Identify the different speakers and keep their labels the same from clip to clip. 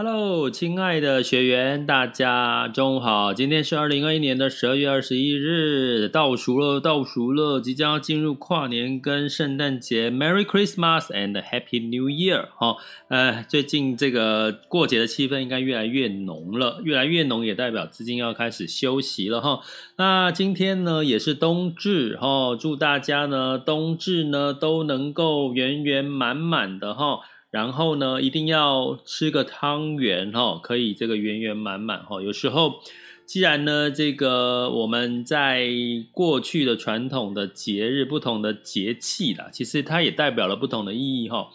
Speaker 1: Hello，亲爱的学员，大家中午好。今天是二零二一年的十二月二十一日，倒数了，倒数了，即将要进入跨年跟圣诞节，Merry Christmas and Happy New Year！哈，呃，最近这个过节的气氛应该越来越浓了，越来越浓也代表资金要开始休息了哈。那今天呢也是冬至哈，祝大家呢冬至呢都能够圆圆满满的哈。然后呢，一定要吃个汤圆哈，可以这个圆圆满满哈。有时候，既然呢，这个我们在过去的传统的节日、不同的节气啦，其实它也代表了不同的意义哈。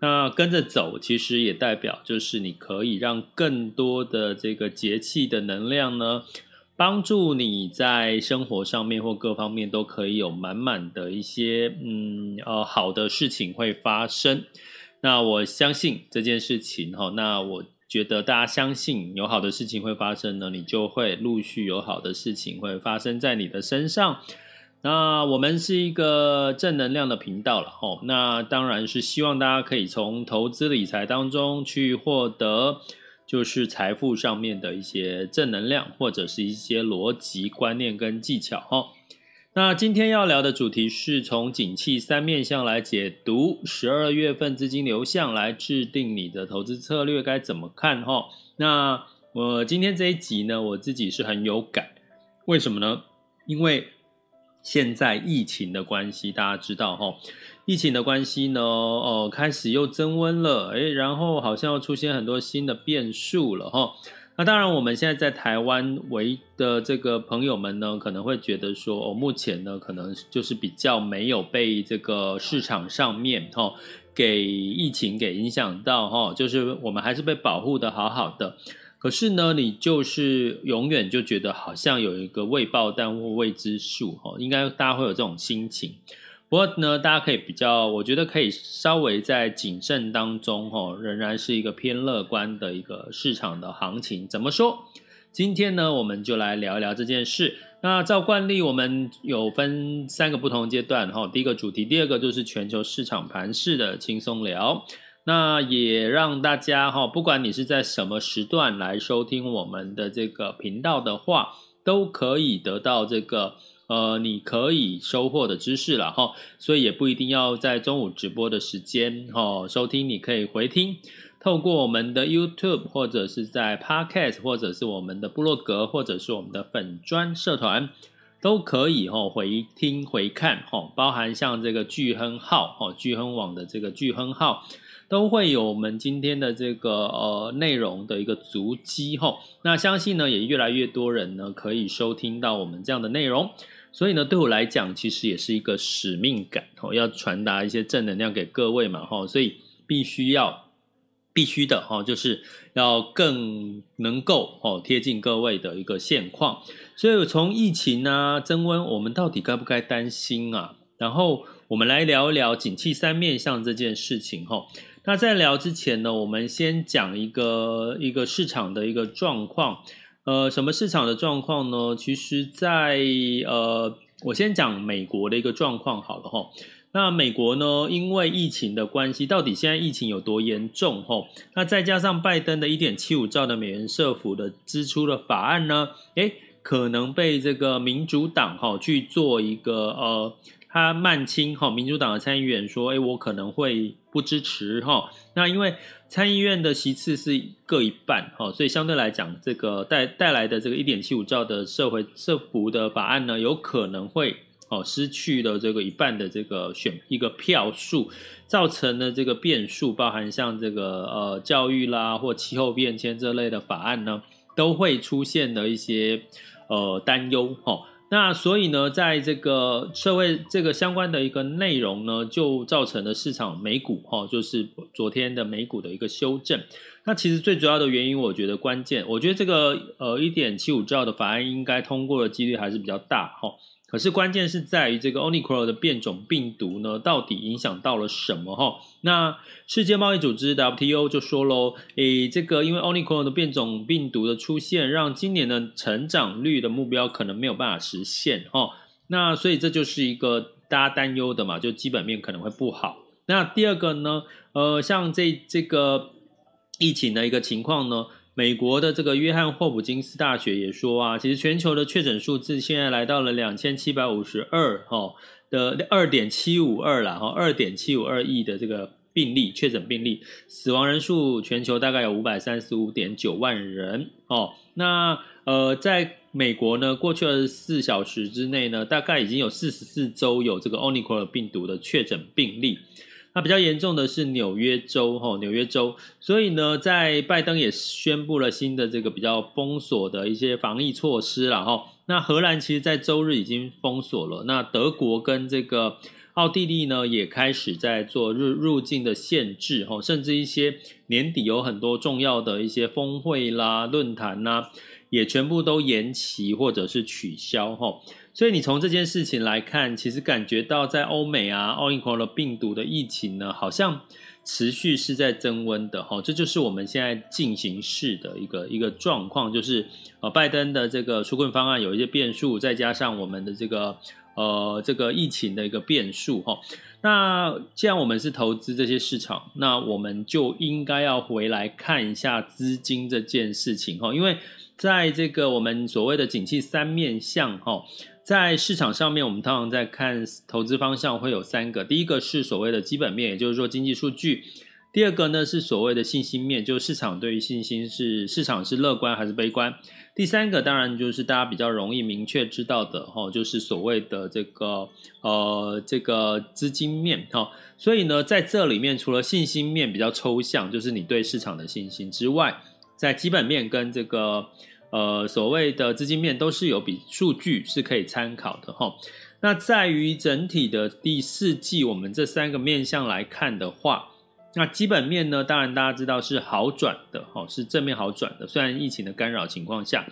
Speaker 1: 那跟着走，其实也代表就是你可以让更多的这个节气的能量呢，帮助你在生活上面或各方面都可以有满满的一些嗯呃好的事情会发生。那我相信这件事情哈，那我觉得大家相信有好的事情会发生呢，你就会陆续有好的事情会发生在你的身上。那我们是一个正能量的频道了哈，那当然是希望大家可以从投资理财当中去获得，就是财富上面的一些正能量，或者是一些逻辑观念跟技巧哈。那今天要聊的主题是从景气三面向来解读十二月份资金流向，来制定你的投资策略该怎么看哈？那我今天这一集呢，我自己是很有感，为什么呢？因为现在疫情的关系，大家知道哈，疫情的关系呢，哦，开始又增温了，诶，然后好像又出现很多新的变数了哈。那当然，我们现在在台湾为的这个朋友们呢，可能会觉得说，哦，目前呢，可能就是比较没有被这个市场上面哈给疫情给影响到哈，就是我们还是被保护的好好的。可是呢，你就是永远就觉得好像有一个未爆弹或未知数哈，应该大家会有这种心情。不过呢，大家可以比较，我觉得可以稍微在谨慎当中，哈，仍然是一个偏乐观的一个市场的行情。怎么说？今天呢，我们就来聊一聊这件事。那照惯例，我们有分三个不同阶段，哈，第一个主题，第二个就是全球市场盘势的轻松聊。那也让大家，哈，不管你是在什么时段来收听我们的这个频道的话，都可以得到这个。呃，你可以收获的知识了哈，所以也不一定要在中午直播的时间哈收听，你可以回听，透过我们的 YouTube 或者是在 Podcast 或者是我们的部落格或者是我们的粉专社团，都可以哈回听回看哈，包含像这个巨亨号哦，巨亨网的这个巨亨号，都会有我们今天的这个呃内容的一个足迹哈。那相信呢，也越来越多人呢可以收听到我们这样的内容。所以呢，对我来讲，其实也是一个使命感哦，要传达一些正能量给各位嘛，哈，所以必须要必须的哈，就是要更能够哦贴近各位的一个现况。所以从疫情啊增温，我们到底该不该担心啊？然后我们来聊一聊景气三面向这件事情哈。那在聊之前呢，我们先讲一个一个市场的一个状况。呃，什么市场的状况呢？其实在，呃，我先讲美国的一个状况好了哈。那美国呢，因为疫情的关系，到底现在疫情有多严重？哈，那再加上拜登的一点七五兆的美元社府的支出的法案呢，诶，可能被这个民主党哈去做一个呃，他慢青哈，民主党的参议员说，诶，我可能会不支持哈。那因为参议院的席次是各一半哈，所以相对来讲，这个带带来的这个一点七五兆的社会社福的法案呢，有可能会哦失去了这个一半的这个选一个票数，造成的这个变数，包含像这个呃教育啦或气候变迁这类的法案呢，都会出现的一些呃担忧哈。那所以呢，在这个社会这个相关的一个内容呢，就造成了市场美股哈，就是昨天的美股的一个修正。那其实最主要的原因，我觉得关键，我觉得这个呃一点七五兆的法案应该通过的几率还是比较大哈。可是关键是在于这个 Omicron 的变种病毒呢，到底影响到了什么哈？那世界贸易组织 WTO 就说喽，诶，这个因为 Omicron 的变种病毒的出现，让今年的成长率的目标可能没有办法实现哈。那所以这就是一个大家担忧的嘛，就基本面可能会不好。那第二个呢，呃，像这这个疫情的一个情况呢？美国的这个约翰霍普金斯大学也说啊，其实全球的确诊数字现在来到了两千七百五十二哈的二点七五二了哈，二点七五二亿的这个病例确诊病例，死亡人数全球大概有五百三十五点九万人哦。那呃，在美国呢，过去二十四小时之内呢，大概已经有四十四周有这个 Omicron 病毒的确诊病例。那比较严重的是纽约州，哈，纽约州，所以呢，在拜登也宣布了新的这个比较封锁的一些防疫措施了，哈。那荷兰其实，在周日已经封锁了，那德国跟这个奥地利呢，也开始在做入入境的限制，哈，甚至一些年底有很多重要的一些峰会啦、论坛啦，也全部都延期或者是取消，哈。所以你从这件事情来看，其实感觉到在欧美啊，奥密克戎的病毒的疫情呢，好像持续是在增温的哈。这就是我们现在进行式的一个一个状况，就是呃，拜登的这个纾困方案有一些变数，再加上我们的这个呃这个疫情的一个变数哈。那既然我们是投资这些市场，那我们就应该要回来看一下资金这件事情哈，因为在这个我们所谓的景气三面向哈。在市场上面，我们通常在看投资方向会有三个。第一个是所谓的基本面，也就是说经济数据；第二个呢是所谓的信心面，就是市场对于信心是市场是乐观还是悲观；第三个当然就是大家比较容易明确知道的哈，就是所谓的这个呃这个资金面哈。所以呢，在这里面除了信心面比较抽象，就是你对市场的信心之外，在基本面跟这个。呃，所谓的资金面都是有比数据是可以参考的哈。那在于整体的第四季，我们这三个面向来看的话，那基本面呢，当然大家知道是好转的哈，是正面好转的。虽然疫情的干扰情况下，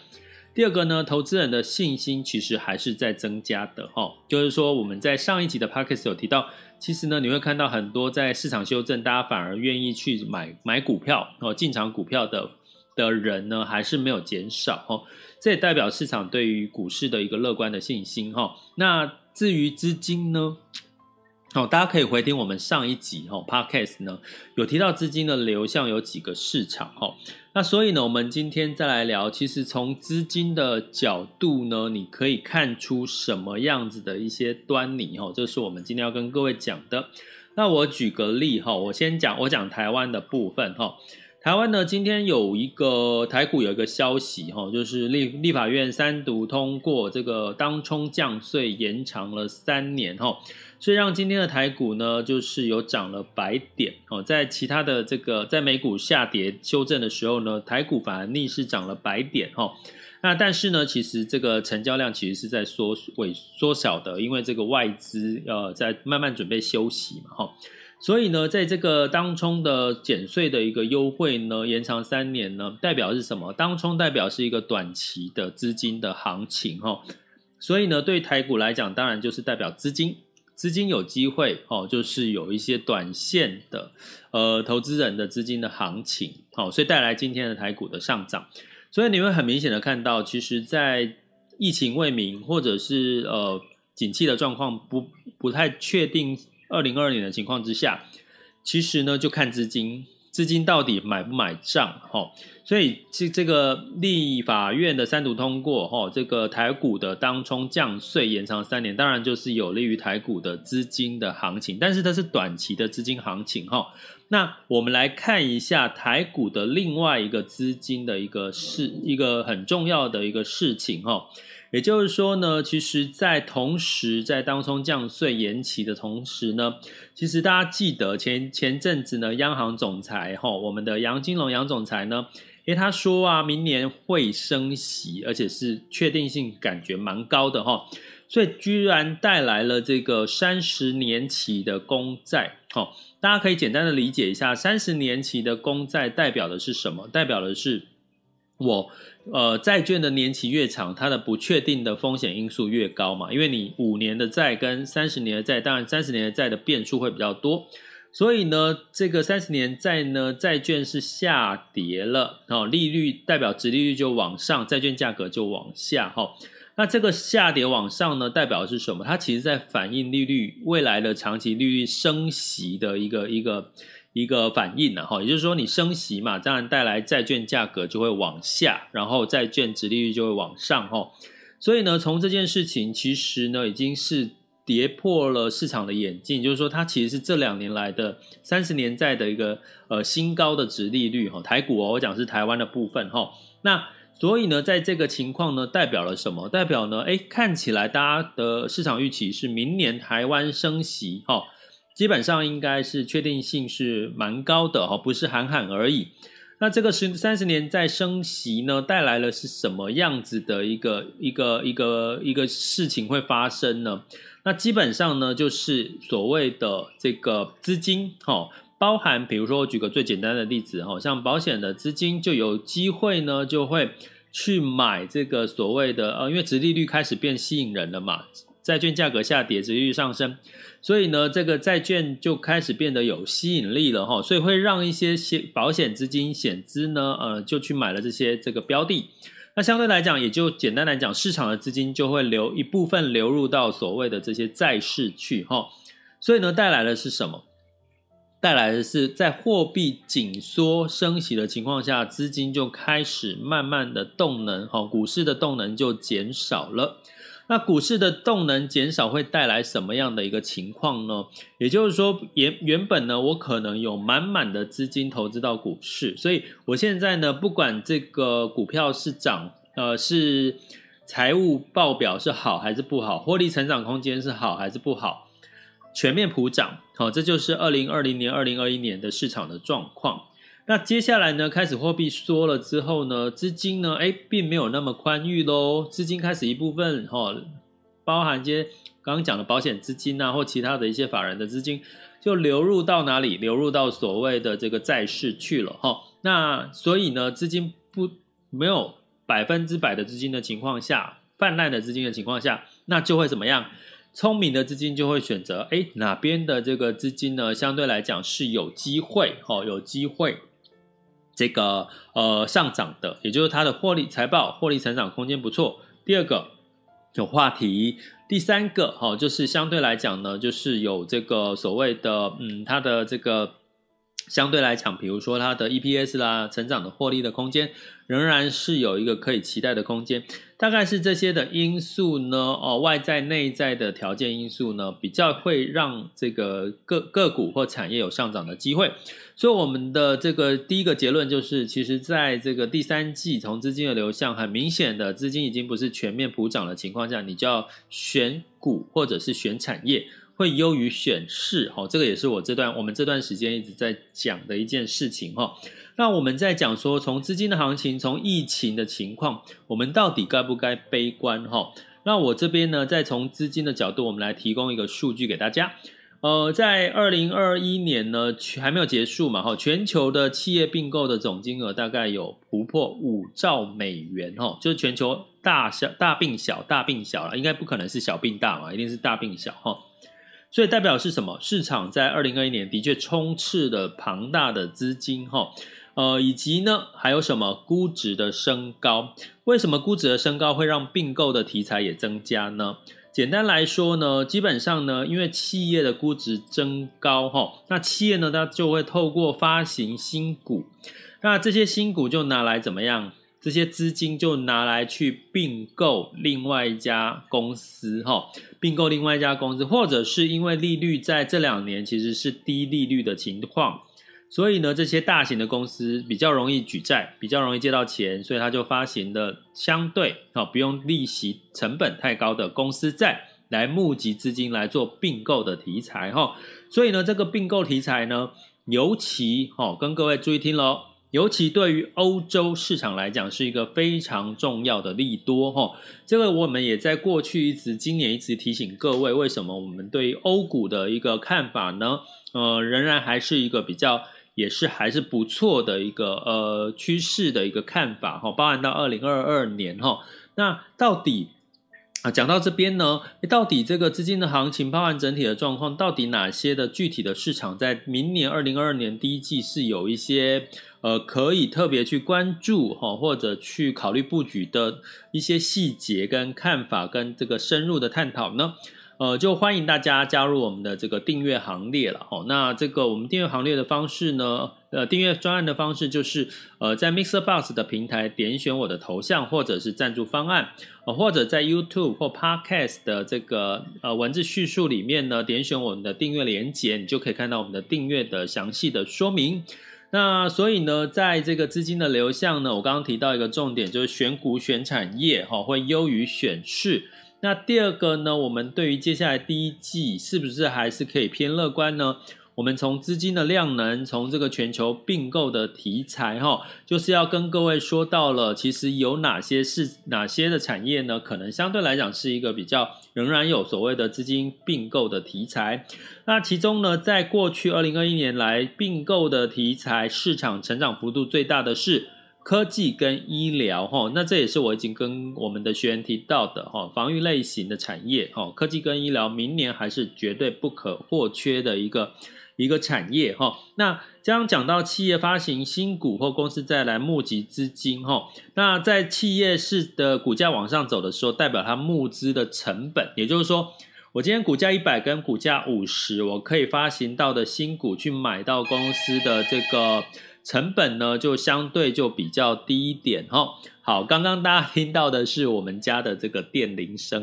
Speaker 1: 第二个呢，投资人的信心其实还是在增加的哈。就是说，我们在上一集的 Podcast 有提到，其实呢，你会看到很多在市场修正，大家反而愿意去买买股票哦，进场股票的。的人呢，还是没有减少哈，这也代表市场对于股市的一个乐观的信心哈。那至于资金呢，好，大家可以回听我们上一集哈，Podcast 呢有提到资金的流向有几个市场哈。那所以呢，我们今天再来聊，其实从资金的角度呢，你可以看出什么样子的一些端倪哈。这是我们今天要跟各位讲的。那我举个例哈，我先讲我讲台湾的部分哈。台湾呢，今天有一个台股有一个消息哈，就是立立法院三读通过这个当冲降税延长了三年哈，所以让今天的台股呢，就是有涨了百点哦，在其他的这个在美股下跌修正的时候呢，台股反而逆势涨了百点哈。那但是呢，其实这个成交量其实是在缩萎缩小的，因为这个外资呃在慢慢准备休息嘛哈。所以呢，在这个当冲的减税的一个优惠呢，延长三年呢，代表是什么？当冲代表是一个短期的资金的行情哈。所以呢，对台股来讲，当然就是代表资金，资金有机会哦，就是有一些短线的呃投资人的资金的行情，好，所以带来今天的台股的上涨。所以你会很明显的看到，其实，在疫情未明或者是呃景气的状况不不太确定。二零二二年的情况之下，其实呢，就看资金，资金到底买不买账？哈，所以这这个立法院的三读通过，哈，这个台股的当冲降税延长三年，当然就是有利于台股的资金的行情，但是它是短期的资金行情，哈。那我们来看一下台股的另外一个资金的一个事，一个很重要的一个事情，哈。也就是说呢，其实，在同时，在当中降税延期的同时呢，其实大家记得前前阵子呢，央行总裁哈，我们的杨金龙杨总裁呢，诶，他说啊，明年会升息，而且是确定性感觉蛮高的哈，所以居然带来了这个三十年期的公债，哈，大家可以简单的理解一下，三十年期的公债代表的是什么？代表的是我。呃，债券的年期越长，它的不确定的风险因素越高嘛，因为你五年的债跟三十年的债，当然三十年的债的变数会比较多，所以呢，这个三十年债呢，债券是下跌了，哦，利率代表值利率就往上，债券价格就往下，哈，那这个下跌往上呢，代表的是什么？它其实在反映利率未来的长期利率升息的一个一个。一个反应呢，哈，也就是说你升息嘛，当然带来债券价格就会往下，然后债券殖利率就会往上，哈，所以呢，从这件事情其实呢，已经是跌破了市场的眼镜，就是说它其实是这两年来的三十年债的一个呃新高的殖利率，哈，台股哦，我讲是台湾的部分，哈，那所以呢，在这个情况呢，代表了什么？代表呢，哎，看起来大家的市场预期是明年台湾升息，哈。基本上应该是确定性是蛮高的哈，不是喊喊而已。那这个十三十年再升息呢，带来了是什么样子的一个一个一个一个事情会发生呢？那基本上呢，就是所谓的这个资金哈，包含比如说我举个最简单的例子哈，像保险的资金就有机会呢，就会去买这个所谓的呃，因为殖利率开始变吸引人了嘛。债券价格下跌，殖利率上升，所以呢，这个债券就开始变得有吸引力了哈，所以会让一些险保险资金险资呢，呃，就去买了这些这个标的。那相对来讲，也就简单来讲，市场的资金就会流一部分流入到所谓的这些债市去哈。所以呢，带来的是什么？带来的是在货币紧缩升息的情况下，资金就开始慢慢的动能哈，股市的动能就减少了。那股市的动能减少会带来什么样的一个情况呢？也就是说，原原本呢，我可能有满满的资金投资到股市，所以我现在呢，不管这个股票是涨，呃，是财务报表是好还是不好，获利成长空间是好还是不好，全面普涨，好，这就是二零二零年、二零二一年的市场的状况。那接下来呢，开始货币缩了之后呢，资金呢，哎，并没有那么宽裕喽。资金开始一部分哈、包含一些刚刚讲的保险资金啊，或其他的一些法人的资金，就流入到哪里？流入到所谓的这个债市去了哈、那所以呢，资金不没有百分之百的资金的情况下，泛滥的资金的情况下，那就会怎么样？聪明的资金就会选择，哎，哪边的这个资金呢，相对来讲是有机会，哈、有机会。这个呃上涨的，也就是它的获利财报、获利成长空间不错。第二个有话题，第三个哈、哦，就是相对来讲呢，就是有这个所谓的嗯，它的这个相对来讲，比如说它的 EPS 啦，成长的获利的空间，仍然是有一个可以期待的空间。大概是这些的因素呢，哦，外在内在的条件因素呢，比较会让这个个个股或产业有上涨的机会。所以我们的这个第一个结论就是，其实在这个第三季，从资金的流向，很明显的资金已经不是全面普涨的情况下，你就要选股或者是选产业，会优于选市。哈，这个也是我这段我们这段时间一直在讲的一件事情。哈。那我们在讲说，从资金的行情，从疫情的情况，我们到底该不该悲观？哈，那我这边呢，再从资金的角度，我们来提供一个数据给大家。呃，在二零二一年呢，还没有结束嘛，哈，全球的企业并购的总金额大概有突破五兆美元，哈，就是全球大小大并小大并小了，应该不可能是小并大嘛，一定是大并小，哈。所以代表是什么？市场在二零二一年的确充斥了庞大的资金，哈。呃，以及呢还有什么估值的升高？为什么估值的升高会让并购的题材也增加呢？简单来说呢，基本上呢，因为企业的估值增高哈，那企业呢它就会透过发行新股，那这些新股就拿来怎么样？这些资金就拿来去并购另外一家公司，哈，并购另外一家公司，或者是因为利率在这两年其实是低利率的情况，所以呢，这些大型的公司比较容易举债，比较容易借到钱，所以他就发行的相对啊不用利息成本太高的公司债来募集资金来做并购的题材，哈，所以呢，这个并购题材呢，尤其哈，跟各位注意听喽。尤其对于欧洲市场来讲，是一个非常重要的利多哈。这个我们也在过去一直、今年一直提醒各位，为什么我们对于欧股的一个看法呢？呃，仍然还是一个比较，也是还是不错的一个呃趋势的一个看法哈。包含到二零二二年哈，那到底？啊，讲到这边呢，到底这个资金的行情，包含整体的状况，到底哪些的具体的市场在明年二零二二年第一季是有一些呃可以特别去关注哈，或者去考虑布局的一些细节跟看法，跟这个深入的探讨呢？呃，就欢迎大家加入我们的这个订阅行列了哦。那这个我们订阅行列的方式呢，呃，订阅专案的方式就是呃，在 MixerBox 的平台点选我的头像，或者是赞助方案，呃，或者在 YouTube 或 Podcast 的这个呃文字叙述里面呢，点选我们的订阅连结，你就可以看到我们的订阅的详细的说明。那所以呢，在这个资金的流向呢，我刚刚提到一个重点，就是选股选产业哈，会优于选市。那第二个呢，我们对于接下来第一季是不是还是可以偏乐观呢？我们从资金的量能，从这个全球并购的题材，哈，就是要跟各位说到了，其实有哪些是哪些的产业呢？可能相对来讲是一个比较仍然有所谓的资金并购的题材。那其中呢，在过去二零二一年来并购的题材市场成长幅度最大的是。科技跟医疗，哈，那这也是我已经跟我们的学员提到的，哈，防御类型的产业，哈，科技跟医疗明年还是绝对不可或缺的一个一个产业，哈。那刚刚讲到企业发行新股或公司再来募集资金，哈，那在企业市的股价往上走的时候，代表它募资的成本，也就是说，我今天股价一百跟股价五十，我可以发行到的新股去买到公司的这个。成本呢，就相对就比较低一点哈。好，刚刚大家听到的是我们家的这个电铃声，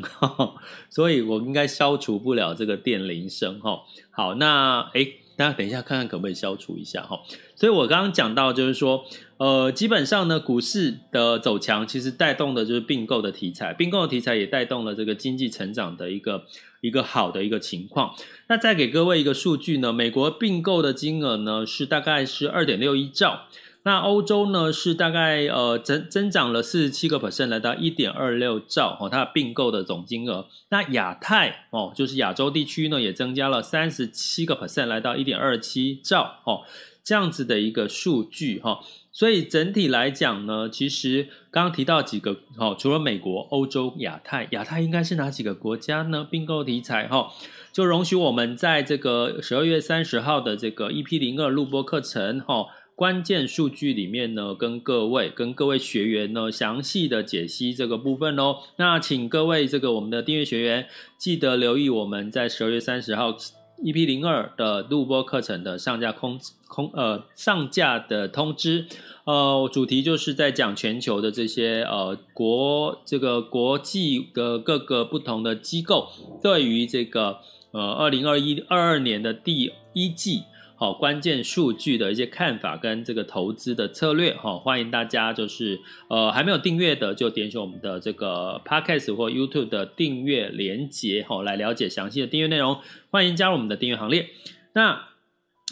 Speaker 1: 所以我应该消除不了这个电铃声哈。好，那诶大家等一下看看可不可以消除一下哈。所以我刚刚讲到就是说，呃，基本上呢，股市的走强其实带动的就是并购的题材，并购的题材也带动了这个经济成长的一个。一个好的一个情况，那再给各位一个数据呢，美国并购的金额呢是大概是二点六一兆，那欧洲呢是大概呃增增长了四十七个 percent，来到一点二六兆哦，它并购的总金额。那亚太哦，就是亚洲地区呢也增加了三十七个 percent，来到一点二七兆哦，这样子的一个数据哈。所以整体来讲呢，其实刚刚提到几个，哈，除了美国、欧洲、亚太，亚太应该是哪几个国家呢？并购题材，哈，就容许我们在这个十二月三十号的这个 EP 零二录播课程，哈，关键数据里面呢，跟各位、跟各位学员呢，详细的解析这个部分哦。那请各位这个我们的订阅学员记得留意我们在十二月三十号。EP 零二的录播课程的上架空空呃上架的通知，呃主题就是在讲全球的这些呃国这个国际的各个不同的机构对于这个呃二零二一二二年的第一季。好，关键数据的一些看法跟这个投资的策略，哈，欢迎大家就是呃还没有订阅的就点选我们的这个 Podcast 或 YouTube 的订阅连接，哈，来了解详细的订阅内容。欢迎加入我们的订阅行列。那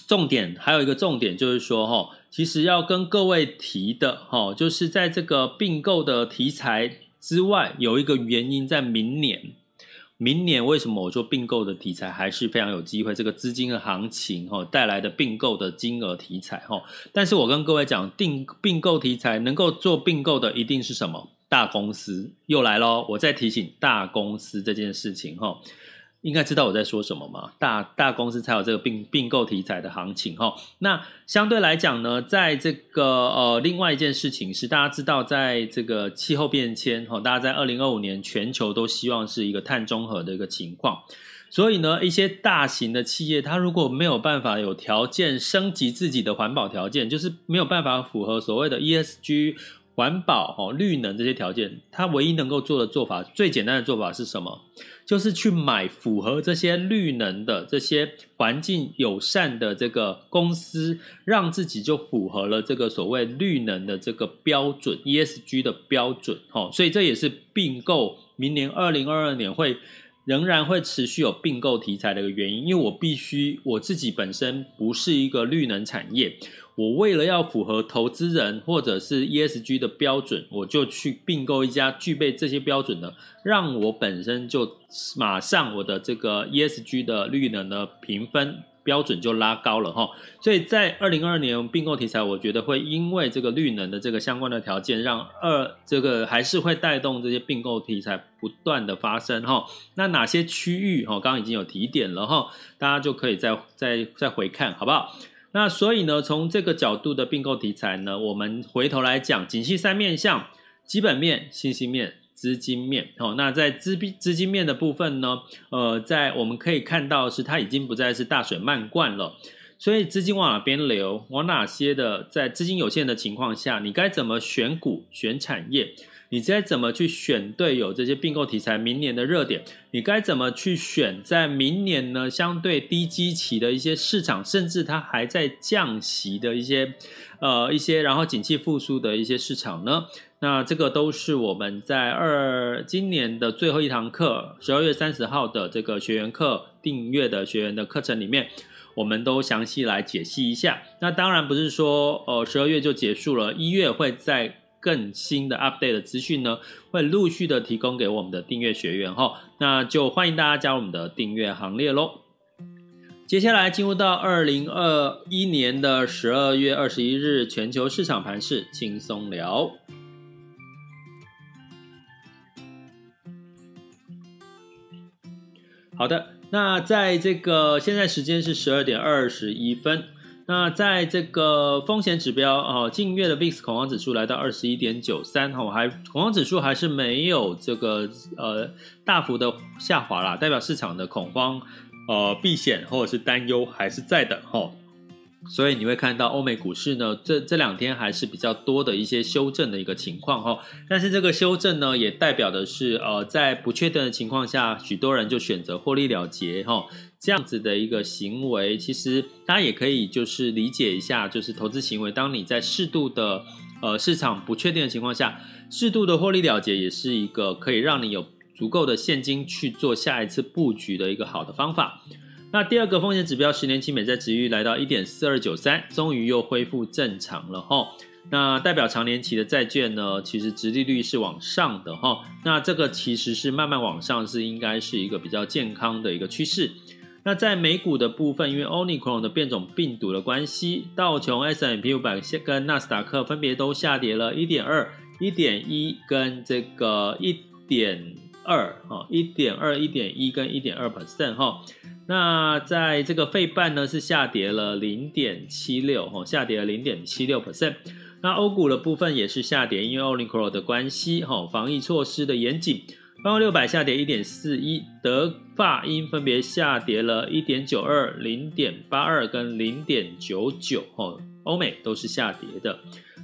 Speaker 1: 重点还有一个重点就是说，哈，其实要跟各位提的，哈，就是在这个并购的题材之外，有一个原因在明年。明年为什么我做并购的题材还是非常有机会？这个资金的行情哈带来的并购的金额题材哈，但是我跟各位讲，定并购题材能够做并购的一定是什么大公司？又来咯，我再提醒大公司这件事情哈。应该知道我在说什么嘛？大大公司才有这个并并购题材的行情哈。那相对来讲呢，在这个呃，另外一件事情是，大家知道，在这个气候变迁哈，大家在二零二五年全球都希望是一个碳中和的一个情况，所以呢，一些大型的企业，它如果没有办法有条件升级自己的环保条件，就是没有办法符合所谓的 ESG。环保、哦、绿能这些条件，它唯一能够做的做法，最简单的做法是什么？就是去买符合这些绿能的、这些环境友善的这个公司，让自己就符合了这个所谓绿能的这个标准，ESG 的标准。哦，所以这也是并购，明年二零二二年会仍然会持续有并购题材的一个原因，因为我必须我自己本身不是一个绿能产业。我为了要符合投资人或者是 ESG 的标准，我就去并购一家具备这些标准的，让我本身就马上我的这个 ESG 的绿能的评分标准就拉高了哈。所以在二零二二年并购题材，我觉得会因为这个绿能的这个相关的条件，让二这个还是会带动这些并购题材不断的发生哈。那哪些区域哈，刚刚已经有提点了哈，大家就可以再再再回看好不好？那所以呢，从这个角度的并购题材呢，我们回头来讲，景气三面向：基本面、信息面、资金面。哦，那在资币资金面的部分呢，呃，在我们可以看到是它已经不再是大水漫灌了，所以资金往哪边流，往哪些的，在资金有限的情况下，你该怎么选股、选产业？你该怎么去选对有这些并购题材明年的热点？你该怎么去选在明年呢？相对低基期的一些市场，甚至它还在降息的一些，呃，一些然后景气复苏的一些市场呢？那这个都是我们在二今年的最后一堂课，十二月三十号的这个学员课订阅的学员的课程里面，我们都详细来解析一下。那当然不是说，呃，十二月就结束了，一月会在。更新的 update 的资讯呢，会陆续的提供给我们的订阅学员哈，那就欢迎大家加入我们的订阅行列喽。接下来进入到二零二一年的十二月二十一日全球市场盘势轻松聊。好的，那在这个现在时间是十二点二十一分。那在这个风险指标哦，近月的 VIX 恐慌指数来到二十一点九三哈，还恐慌指数还是没有这个呃大幅的下滑啦，代表市场的恐慌呃避险或者是担忧还是在的哈。所以你会看到欧美股市呢，这这两天还是比较多的一些修正的一个情况哈。但是这个修正呢，也代表的是呃，在不确定的情况下，许多人就选择获利了结哈。这样子的一个行为，其实大家也可以就是理解一下，就是投资行为，当你在适度的呃市场不确定的情况下，适度的获利了结，也是一个可以让你有足够的现金去做下一次布局的一个好的方法。那第二个风险指标，十年期美债殖利率来到一点四二九三，终于又恢复正常了哈。那代表长年期的债券呢，其实殖利率是往上的哈。那这个其实是慢慢往上，是应该是一个比较健康的一个趋势。那在美股的部分，因为 Omicron 的变种病毒的关系，道琼 s M P 五百跟纳斯达克分别都下跌了一点二、一点一跟这个一点二哈，一点二、一点一跟一点二 percent 哈。那在这个费半呢是下跌了零点七六哈，下跌了零点七六 percent。那欧股的部分也是下跌，因为 Omicron 的关系哈，防疫措施的严谨，标普六百下跌一点四一，德法英分别下跌了一点九二、零点八二跟零点九九哈，欧美都是下跌的。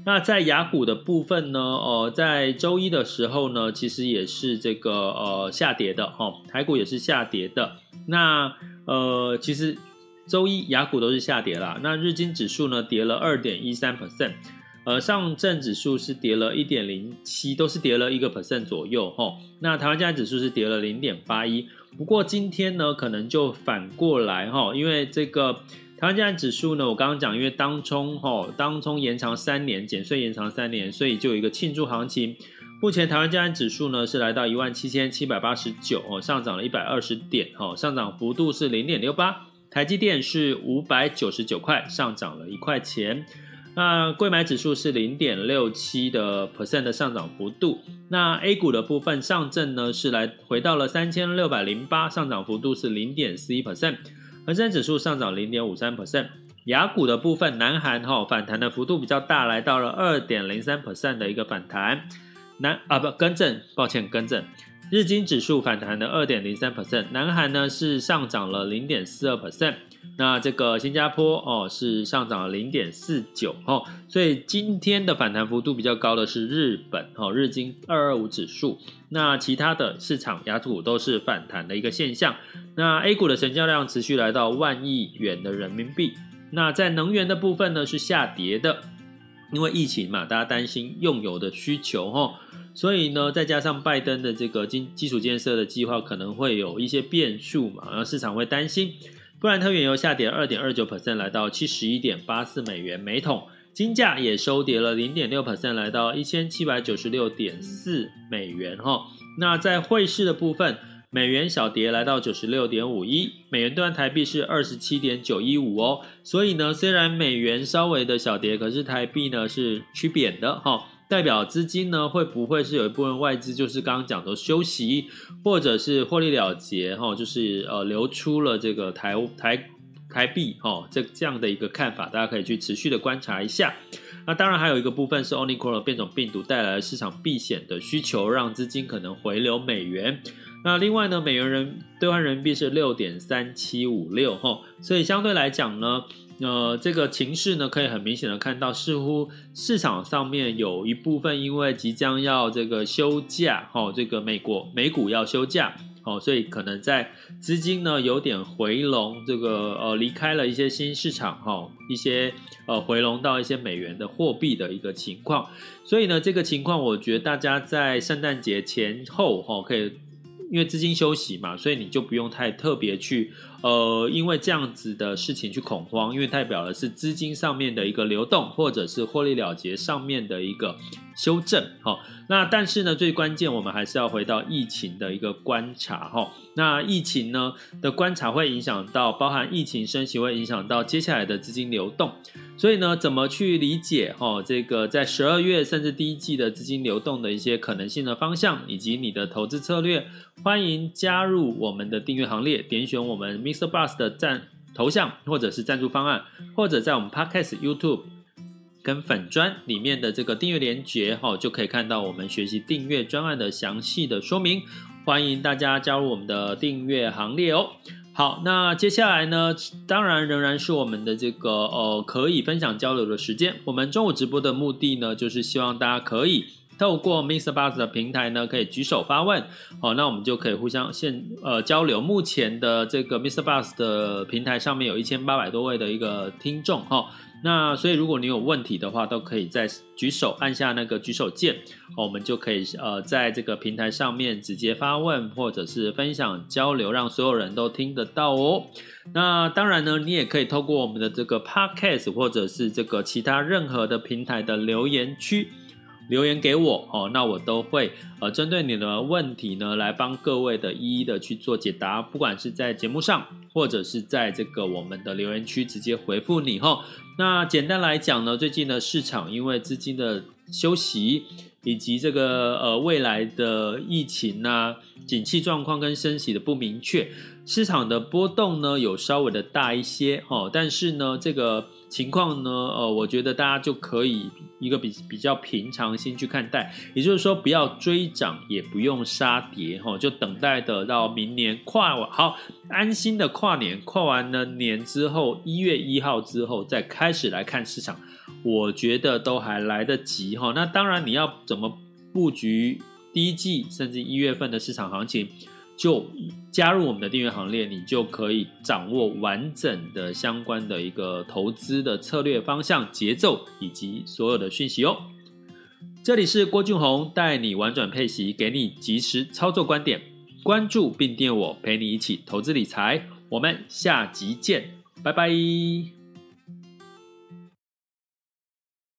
Speaker 1: 那在雅股的部分呢，呃，在周一的时候呢，其实也是这个呃下跌的哈，台股也是下跌的。那呃，其实周一雅股都是下跌啦。那日经指数呢跌了二点一三 percent，呃，上证指数是跌了一点零七，都是跌了一个 percent 左右哈。那台湾加指数是跌了零点八一，不过今天呢可能就反过来哈，因为这个台湾加权指数呢，我刚刚讲，因为当冲哈，当冲延长三年，减税延长三年，所以就有一个庆祝行情。目前台湾加权指数呢是来到一万七千七百八十九哦，上涨了一百二十点哦，上涨幅度是零点六八。台积电是五百九十九块，上涨了一块钱。那柜买指数是零点六七的 percent 的上涨幅度。那 A 股的部分，上证呢是来回到了三千六百零八，上涨幅度是零点四一 percent。恒生指数上涨零点五三 percent。亚股的部分，南韩哈反弹的幅度比较大，来到了二点零三 percent 的一个反弹。南啊不更正，抱歉更正。日经指数反弹的二点零三 percent，南韩呢是上涨了零点四二 percent。那这个新加坡哦是上涨了零点四九哦，所以今天的反弹幅度比较高的是日本哦，日经二二五指数。那其他的市场亚股都是反弹的一个现象。那 A 股的成交量持续来到万亿元的人民币。那在能源的部分呢是下跌的，因为疫情嘛，大家担心用油的需求哦。所以呢，再加上拜登的这个基基础建设的计划可能会有一些变数嘛，然后市场会担心。布兰特原油下跌二点二九 percent，来到七十一点八四美元每桶。金价也收跌了零点六 percent，来到一千七百九十六点四美元哈。那在汇市的部分，美元小跌来到九十六点五一，美元兑换台币是二十七点九一五哦。所以呢，虽然美元稍微的小跌，可是台币呢是趋贬的哈。代表资金呢，会不会是有一部分外资就是刚刚讲的休息，或者是获利了结哈，就是呃流出了这个台台台币哈，这这样的一个看法，大家可以去持续的观察一下。那当然还有一个部分是 Omicron 变种病毒带来的市场避险的需求，让资金可能回流美元。那另外呢，美元人兑换人民币是六点三七五六哈，所以相对来讲呢。呃，这个情势呢，可以很明显的看到，似乎市场上面有一部分因为即将要这个休假，哈、哦，这个美国美股要休假，哦，所以可能在资金呢有点回笼，这个呃离开了一些新市场，哈、哦，一些呃回笼到一些美元的货币的一个情况，所以呢，这个情况我觉得大家在圣诞节前后，哈、哦，可以。因为资金休息嘛，所以你就不用太特别去，呃，因为这样子的事情去恐慌，因为代表的是资金上面的一个流动，或者是获利了结上面的一个修正，哈。那但是呢，最关键我们还是要回到疫情的一个观察，哈。那疫情呢的观察会影响到，包含疫情升级会影响到接下来的资金流动，所以呢，怎么去理解哈这个在十二月甚至第一季的资金流动的一些可能性的方向，以及你的投资策略，欢迎加入我们的订阅行列，点选我们 Mr. Bus 的赞头像或者是赞助方案，或者在我们 Podcast YouTube 跟粉砖里面的这个订阅连结哈，就可以看到我们学习订阅专案的详细的说明。欢迎大家加入我们的订阅行列哦。好，那接下来呢，当然仍然是我们的这个呃可以分享交流的时间。我们中午直播的目的呢，就是希望大家可以透过 MixerBox 的平台呢，可以举手发问。好，那我们就可以互相现呃交流。目前的这个 MixerBox 的平台上面有一千八百多位的一个听众哈。那所以，如果你有问题的话，都可以在举手按下那个举手键，我们就可以呃在这个平台上面直接发问，或者是分享交流，让所有人都听得到哦。那当然呢，你也可以透过我们的这个 Podcast 或者是这个其他任何的平台的留言区留言给我哦，那我都会呃针对你的问题呢来帮各位的一一的去做解答，不管是在节目上，或者是在这个我们的留言区直接回复你哈。那简单来讲呢，最近的市场因为资金的休息，以及这个呃未来的疫情啊、景气状况跟升息的不明确，市场的波动呢有稍微的大一些哦。但是呢，这个。情况呢？呃，我觉得大家就可以一个比比较平常心去看待，也就是说，不要追涨，也不用杀跌，哈，就等待的到明年跨完好，安心的跨年，跨完了年之后，一月一号之后再开始来看市场，我觉得都还来得及，哈。那当然，你要怎么布局第一季甚至一月份的市场行情？就加入我们的订阅行列，你就可以掌握完整的相关的一个投资的策略方向、节奏以及所有的讯息哦。这里是郭俊宏带你玩转配息，给你及时操作观点，关注并订阅我，陪你一起投资理财。我们下集见，拜拜。